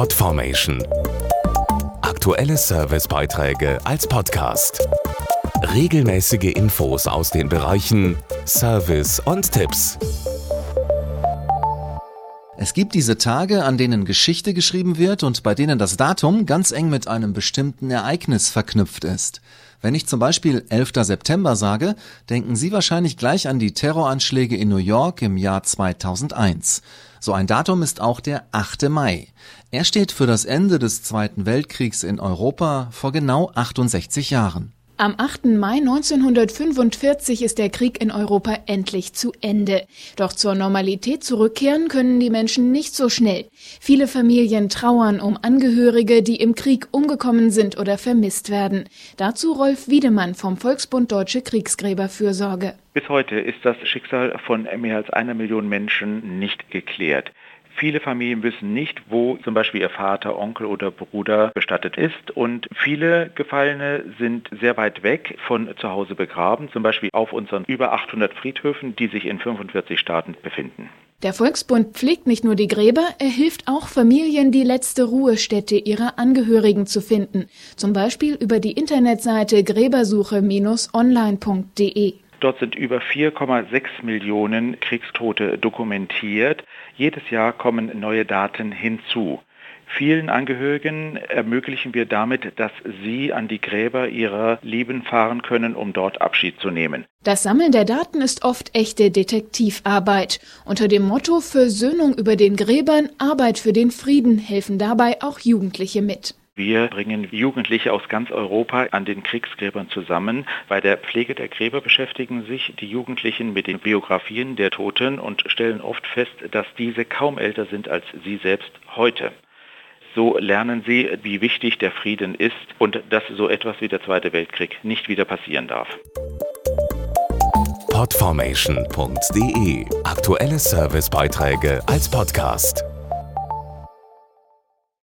Podformation. Aktuelle Servicebeiträge als Podcast. Regelmäßige Infos aus den Bereichen Service und Tipps. Es gibt diese Tage, an denen Geschichte geschrieben wird und bei denen das Datum ganz eng mit einem bestimmten Ereignis verknüpft ist. Wenn ich zum Beispiel 11. September sage, denken Sie wahrscheinlich gleich an die Terroranschläge in New York im Jahr 2001. So ein Datum ist auch der 8. Mai. Er steht für das Ende des Zweiten Weltkriegs in Europa vor genau 68 Jahren. Am 8. Mai 1945 ist der Krieg in Europa endlich zu Ende. Doch zur Normalität zurückkehren können die Menschen nicht so schnell. Viele Familien trauern um Angehörige, die im Krieg umgekommen sind oder vermisst werden. Dazu Rolf Wiedemann vom Volksbund Deutsche Kriegsgräberfürsorge. Bis heute ist das Schicksal von mehr als einer Million Menschen nicht geklärt. Viele Familien wissen nicht, wo zum Beispiel ihr Vater, Onkel oder Bruder bestattet ist. Und viele Gefallene sind sehr weit weg von zu Hause begraben, zum Beispiel auf unseren über 800 Friedhöfen, die sich in 45 Staaten befinden. Der Volksbund pflegt nicht nur die Gräber, er hilft auch Familien, die letzte Ruhestätte ihrer Angehörigen zu finden. Zum Beispiel über die Internetseite gräbersuche-online.de. Dort sind über 4,6 Millionen Kriegstote dokumentiert. Jedes Jahr kommen neue Daten hinzu. Vielen Angehörigen ermöglichen wir damit, dass sie an die Gräber ihrer Lieben fahren können, um dort Abschied zu nehmen. Das Sammeln der Daten ist oft echte Detektivarbeit. Unter dem Motto Versöhnung über den Gräbern, Arbeit für den Frieden helfen dabei auch Jugendliche mit. Wir bringen Jugendliche aus ganz Europa an den Kriegsgräbern zusammen. Bei der Pflege der Gräber beschäftigen sich die Jugendlichen mit den Biografien der Toten und stellen oft fest, dass diese kaum älter sind als sie selbst heute. So lernen sie, wie wichtig der Frieden ist und dass so etwas wie der Zweite Weltkrieg nicht wieder passieren darf. Podformation.de Aktuelle Servicebeiträge als Podcast.